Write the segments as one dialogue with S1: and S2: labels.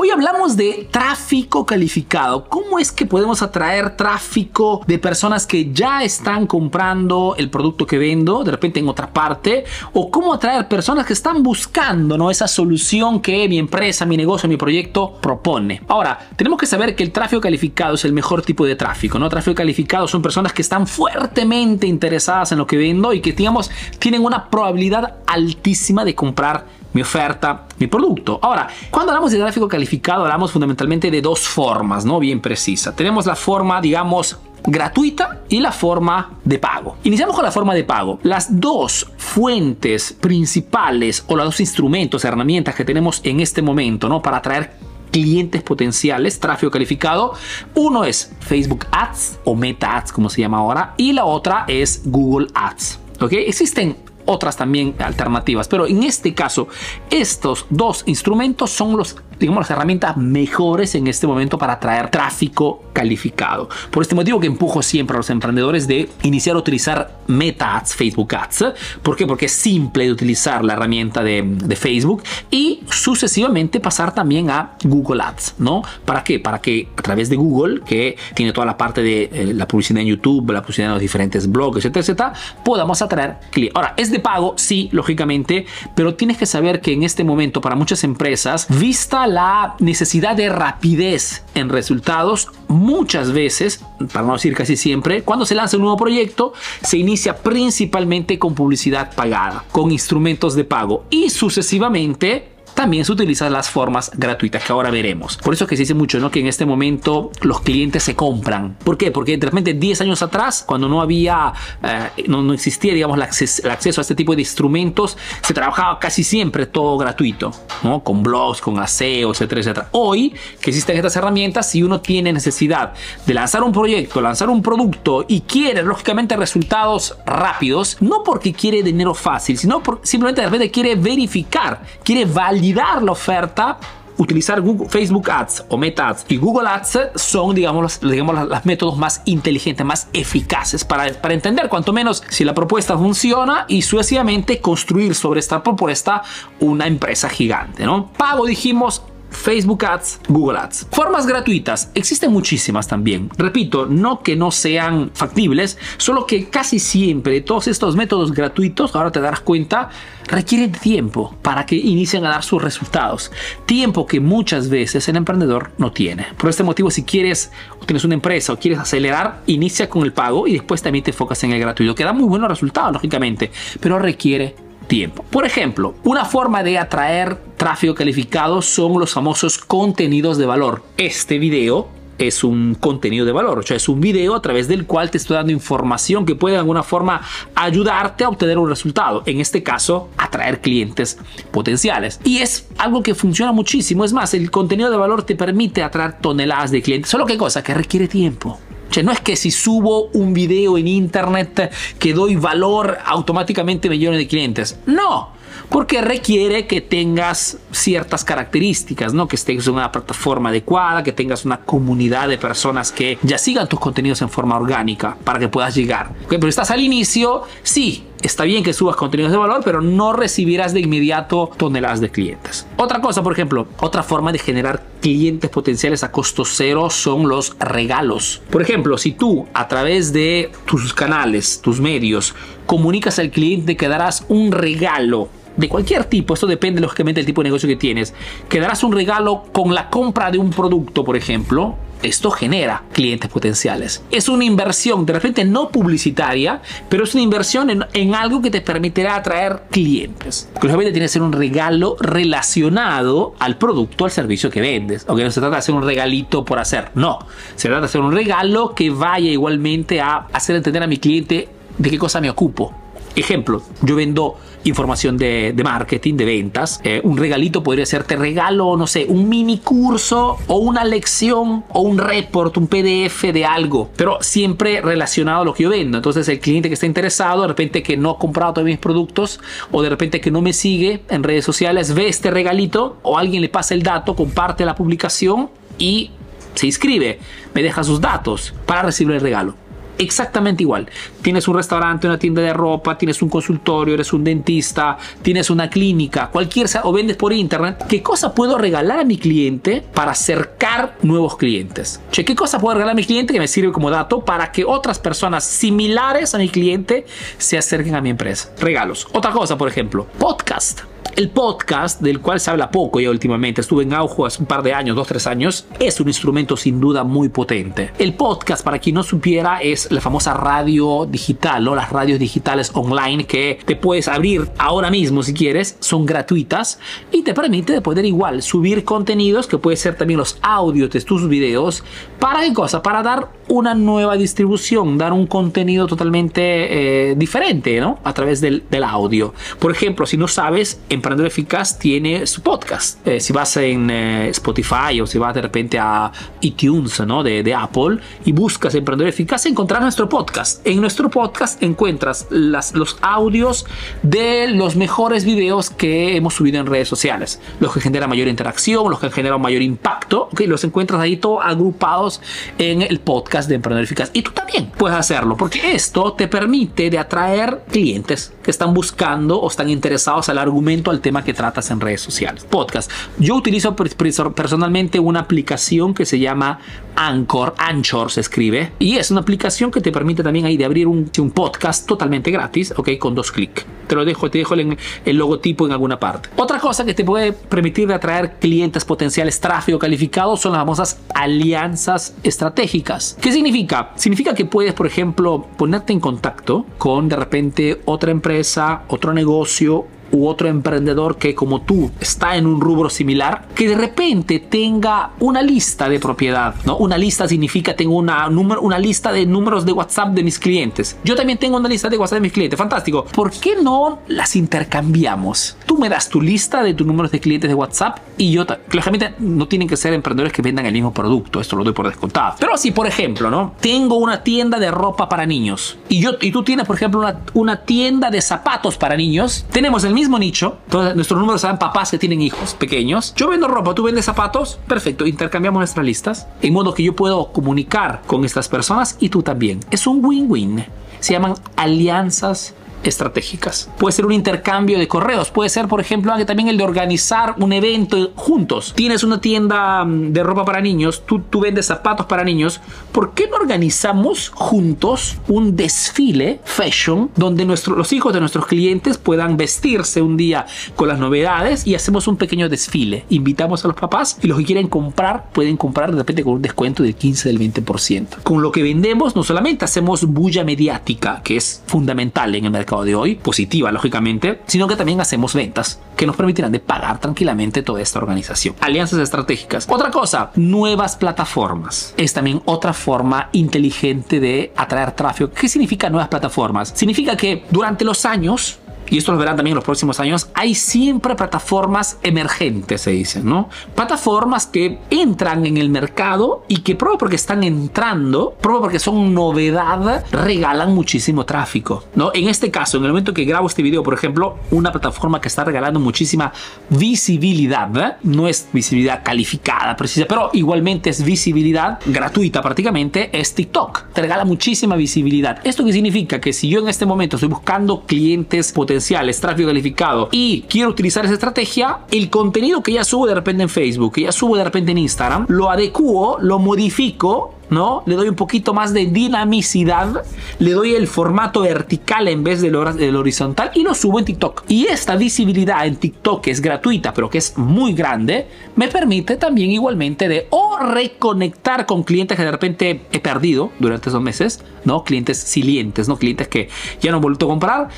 S1: Hoy hablamos de tráfico calificado. ¿Cómo es que podemos atraer tráfico de personas que ya están comprando el producto que vendo de repente en otra parte? ¿O cómo atraer personas que están buscando ¿no? esa solución que mi empresa, mi negocio, mi proyecto propone? Ahora, tenemos que saber que el tráfico calificado es el mejor tipo de tráfico. ¿no? Tráfico calificado son personas que están fuertemente interesadas en lo que vendo y que digamos, tienen una probabilidad altísima de comprar mi oferta, mi producto. Ahora, cuando hablamos de tráfico calificado, hablamos fundamentalmente de dos formas, ¿no? Bien precisa. Tenemos la forma, digamos, gratuita y la forma de pago. Iniciamos con la forma de pago. Las dos fuentes principales o los dos instrumentos, herramientas que tenemos en este momento, ¿no? Para atraer clientes potenciales, tráfico calificado. Uno es Facebook Ads o Meta Ads, como se llama ahora, y la otra es Google Ads. ¿Ok? Existen otras también alternativas. Pero en este caso, estos dos instrumentos son los digamos, las herramientas mejores en este momento para atraer tráfico calificado. Por este motivo que empujo siempre a los emprendedores de iniciar a utilizar Meta Ads, Facebook Ads. ¿Por qué? Porque es simple de utilizar la herramienta de, de Facebook y sucesivamente pasar también a Google Ads, ¿no? ¿Para qué? Para que a través de Google, que tiene toda la parte de eh, la publicidad en YouTube, la publicidad en los diferentes blogs, etcétera, etcétera, podamos atraer clientes. Ahora, es de pago, sí, lógicamente, pero tienes que saber que en este momento para muchas empresas, vista la necesidad de rapidez en resultados, muchas veces, para no decir casi siempre, cuando se lanza un nuevo proyecto, se inicia principalmente con publicidad pagada, con instrumentos de pago y sucesivamente también se utilizan las formas gratuitas que ahora veremos. Por eso que se dice mucho, ¿no? Que en este momento los clientes se compran. ¿Por qué? Porque de repente 10 años atrás, cuando no había, eh, no, no, existía, digamos, el acceso, el acceso, a este tipo de instrumentos, se trabajaba casi siempre todo gratuito, ¿no? Con blogs, con aseo, etcétera, etcétera. Hoy que existen estas herramientas, si uno tiene necesidad de lanzar un proyecto, lanzar un producto y quiere, lógicamente, resultados rápidos, no porque quiere dinero fácil, sino porque simplemente de repente quiere verificar, quiere validar la oferta utilizar Google, Facebook Ads o Meta Ads y Google Ads son, digamos, los, digamos, métodos más inteligentes, más eficaces para, para entender cuanto menos si la propuesta funciona y sucesivamente construir sobre esta propuesta una empresa gigante, ¿no? Pago, dijimos, Facebook Ads, Google Ads. Formas gratuitas, existen muchísimas también. Repito, no que no sean factibles, solo que casi siempre todos estos métodos gratuitos, ahora te darás cuenta, requieren tiempo para que inicien a dar sus resultados. Tiempo que muchas veces el emprendedor no tiene. Por este motivo, si quieres o tienes una empresa o quieres acelerar, inicia con el pago y después también te enfocas en el gratuito, que da muy buenos resultados, lógicamente, pero requiere tiempo. Por ejemplo, una forma de atraer tráfico calificado son los famosos contenidos de valor. Este video es un contenido de valor, o sea, es un video a través del cual te estoy dando información que puede de alguna forma ayudarte a obtener un resultado, en este caso, atraer clientes potenciales. Y es algo que funciona muchísimo, es más, el contenido de valor te permite atraer toneladas de clientes, solo que cosa que requiere tiempo. No es que si subo un video en internet que doy valor automáticamente millones de clientes. No, porque requiere que tengas ciertas características, ¿no? Que estés en una plataforma adecuada, que tengas una comunidad de personas que ya sigan tus contenidos en forma orgánica para que puedas llegar. Pero estás al inicio, sí, está bien que subas contenidos de valor, pero no recibirás de inmediato toneladas de clientes. Otra cosa, por ejemplo, otra forma de generar clientes potenciales a costo cero son los regalos. Por ejemplo, si tú a través de tus canales, tus medios, comunicas al cliente que darás un regalo de cualquier tipo, esto depende lógicamente del tipo de negocio que tienes, que darás un regalo con la compra de un producto, por ejemplo, esto genera clientes potenciales. Es una inversión, de repente no publicitaria, pero es una inversión en, algo que te permitirá atraer clientes. Lógicamente tiene que ser un regalo relacionado al producto, al servicio que vendes. Aunque no se trata de hacer un regalito por hacer, no. Se trata de hacer un regalo que vaya igualmente a hacer entender a mi cliente de qué cosa me ocupo Ejemplo, yo vendo información de, marketing, de ventas. Eh, un regalito podría ser, te regalo, no sé, un mini curso o una lección o un report, un PDF de algo, pero siempre relacionado a lo que yo vendo. Entonces el cliente que está interesado, de repente que no ha comprado todos mis productos o de repente que no me sigue en redes sociales, ve este regalito o alguien le pasa el dato, comparte la publicación y se inscribe, me deja sus datos para recibir el regalo exactamente igual. Tienes un restaurante, una tienda de ropa, tienes un consultorio, eres un dentista, tienes una clínica, cualquier o vendes por internet. ¿Qué cosa puedo regalar a mi cliente para acercar nuevos clientes? Che, ¿Qué cosa puedo regalar a mi cliente que me sirve como dato para que otras personas similares a mi cliente se acerquen a mi empresa? Regalos. Otra cosa, por ejemplo, podcast. El podcast, del cual se habla poco ya últimamente, estuve en auge hace un par de años, dos, tres años, es un instrumento sin duda muy potente. El podcast, para quien no supiera, es la famosa radio digital, ¿no? Las radios digitales online que te puedes abrir ahora mismo si quieres, son gratuitas y te permite de poder igual subir contenidos que puede ser también los audios de tus videos. ¿Para qué cosa? Para dar una nueva distribución, dar un contenido totalmente eh, diferente, ¿no? A través del, del audio. Por ejemplo, si no sabes, en Emprendedor Eficaz tiene su podcast. Eh, si vas en eh, Spotify o si vas de repente a iTunes ¿no? de, de, Apple y buscas Emprendedor Eficaz, encontrarás nuestro podcast. En nuestro podcast encuentras las, los audios de los mejores videos que hemos subido en redes sociales. Los que generan mayor interacción, los que generan mayor impacto. ¿okay? Los encuentras ahí todos agrupados en el podcast de Emprendedor Eficaz. Y tú también puedes hacerlo porque esto te permite de atraer clientes que están buscando o están interesados al argumento, al tema que tratas en redes sociales. Podcast. Yo utilizo personalmente una aplicación que se llama Anchor. Anchor se escribe. Y es una aplicación que te permite también ahí de abrir un, un podcast totalmente gratis, ok, con dos clics. Te lo dejo, te dejo el, el, logotipo en alguna parte. Otra cosa que te puede permitir de atraer clientes potenciales, tráfico calificado, son las famosas alianzas estratégicas. ¿Qué significa? Significa que puedes, por ejemplo, ponerte en contacto con de repente otra empresa, otro negocio u otro emprendedor que como tú está en un rubro similar, que de repente tenga una lista de propiedad, ¿no? Una lista significa tengo una, una lista de números de WhatsApp de mis clientes. Yo también tengo una lista de WhatsApp de mis clientes. Fantástico. ¿Por qué no las intercambiamos? Tú me das tu lista de tus números de clientes de WhatsApp y yo, lógicamente, no tienen que ser emprendedores que vendan el mismo producto. Esto lo doy por descontado. Pero si, por ejemplo, ¿no? Tengo una tienda de ropa para niños y yo y tú tienes, por ejemplo, una, una tienda de zapatos para niños. Tenemos el mismo nicho. Entonces, nuestros números saben papás que tienen hijos pequeños. Yo vendo ropa, tú vendes zapatos. Perfecto, intercambiamos nuestras listas. En modo que yo puedo comunicar con estas personas y tú también. Es un win-win. Se llaman alianzas estratégicas. Puede ser un intercambio de correos, puede ser, por ejemplo, también el de organizar un evento juntos. Tienes una tienda mm, de ropa para niños, tú, tú vendes zapatos para niños, ¿por qué no organizamos juntos un desfile fashion donde nuestros los hijos de nuestros clientes puedan vestirse un día con las novedades y hacemos un pequeño desfile? Invitamos a los papás y los que quieren comprar pueden comprar de repente con un descuento del 15 del 20%. Con lo que vendemos no solamente hacemos bulla mediática, que es fundamental en el mercado, de hoy, positiva lógicamente, sino que también hacemos ventas que nos permitirán de pagar tranquilamente toda esta organización. Alianzas estratégicas. Otra cosa, nuevas plataformas. Es también otra forma inteligente de atraer tráfico. ¿Qué significa nuevas plataformas? Significa que durante los años y esto lo verán también en los próximos años, hay siempre plataformas emergentes, se dicen, ¿no? Plataformas que entran en el mercado y que, prueba porque están entrando, prueba porque son novedad, regalan muchísimo tráfico, ¿no? En este caso, en el momento que grabo este video, por ejemplo, una plataforma que está regalando muchísima visibilidad, ¿eh? no es visibilidad calificada, precisa, pero igualmente es visibilidad gratuita prácticamente, es TikTok. Te regala muchísima visibilidad. ¿Esto qué significa? Que si yo en este momento estoy buscando clientes potenciales, es tráfico calificado y quiero utilizar esa estrategia, el contenido que ya subo de repente en Facebook, que ya subo de repente en Instagram, lo adecuo, lo modifico ¿no? Le doy un poquito más de dinamicidad, le doy el formato vertical en vez del, horizontal y lo subo en TikTok. Y esta visibilidad en TikTok, que es gratuita, pero que es muy grande, me permite también igualmente de o reconectar con clientes que de repente he perdido durante esos meses, ¿no? Clientes silientes, ¿no? Clientes que ya no han vuelto a comprar,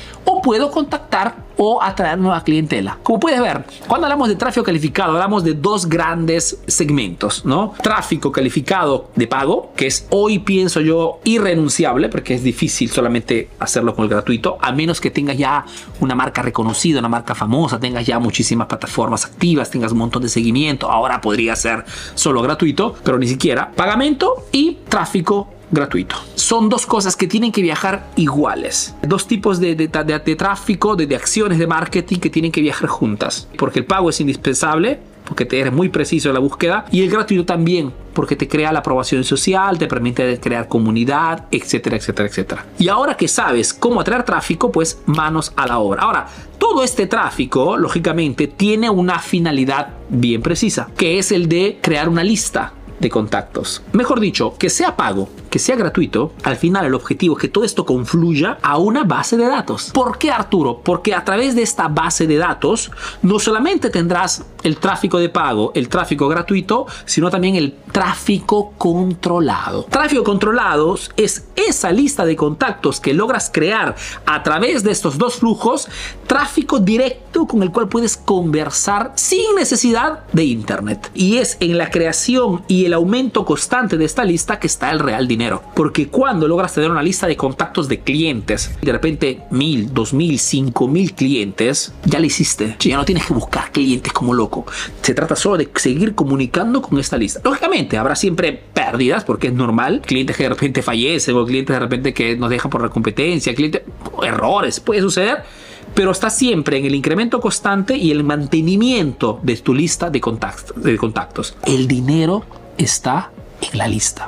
S1: ¿cómo puedo contactar o atraer nueva clientela? Como puedes ver, cuando hablamos de tráfico calificado, hablamos de dos grandes segmentos, ¿no? Tráfico calificado de pago, que es hoy pienso yo irrenunciable, porque es difícil solamente hacerlo con el gratuito, a menos que tengas ya una marca reconocida, una marca famosa, tengas ya muchísimas plataformas activas, tengas un montón de seguimiento, ahora podría ser solo gratuito, pero ni siquiera. Pagamento y tráfico gratuito. Son dos cosas que tienen que viajar iguales. Dos tipos de, de, de, tráfico, de, acciones de marketing que tienen que viajar juntas. Porque el pago es indispensable, porque te eres muy preciso en la búsqueda, y el gratuito también, porque te crea la aprobación social, te permite crear comunidad, etcétera, etcétera, etcétera. Y ahora que sabes cómo atraer tráfico, pues manos a la obra. Ahora, todo este tráfico, lógicamente, tiene una finalidad bien precisa, que es el de crear una lista de contactos. Mejor dicho, que sea pago, que sea gratuito, al final el objetivo es que todo esto confluya a una base de datos. ¿Por qué Arturo? Porque a través de esta base de datos no solamente tendrás el tráfico de pago, el tráfico gratuito, sino también el tráfico controlado. Tráfico controlado es esa lista de contactos que logras crear a través de estos dos flujos, tráfico directo con el cual puedes conversar sin necesidad de internet. Y es en la creación y el aumento constante de esta lista que está el real dinero porque cuando logras tener una lista de contactos de clientes, de repente mil, dos mil, cinco mil clientes, ya lo hiciste. Ya no tienes que buscar clientes como loco. Se trata solo de seguir comunicando con esta lista. Lógicamente, habrá siempre pérdidas porque es normal. Clientes que de repente fallecen o clientes de repente que nos dejan por la competencia, clientes, errores, puede suceder pero está siempre en el incremento constante y el mantenimiento de tu lista. De contactos. El dinero está en la lista.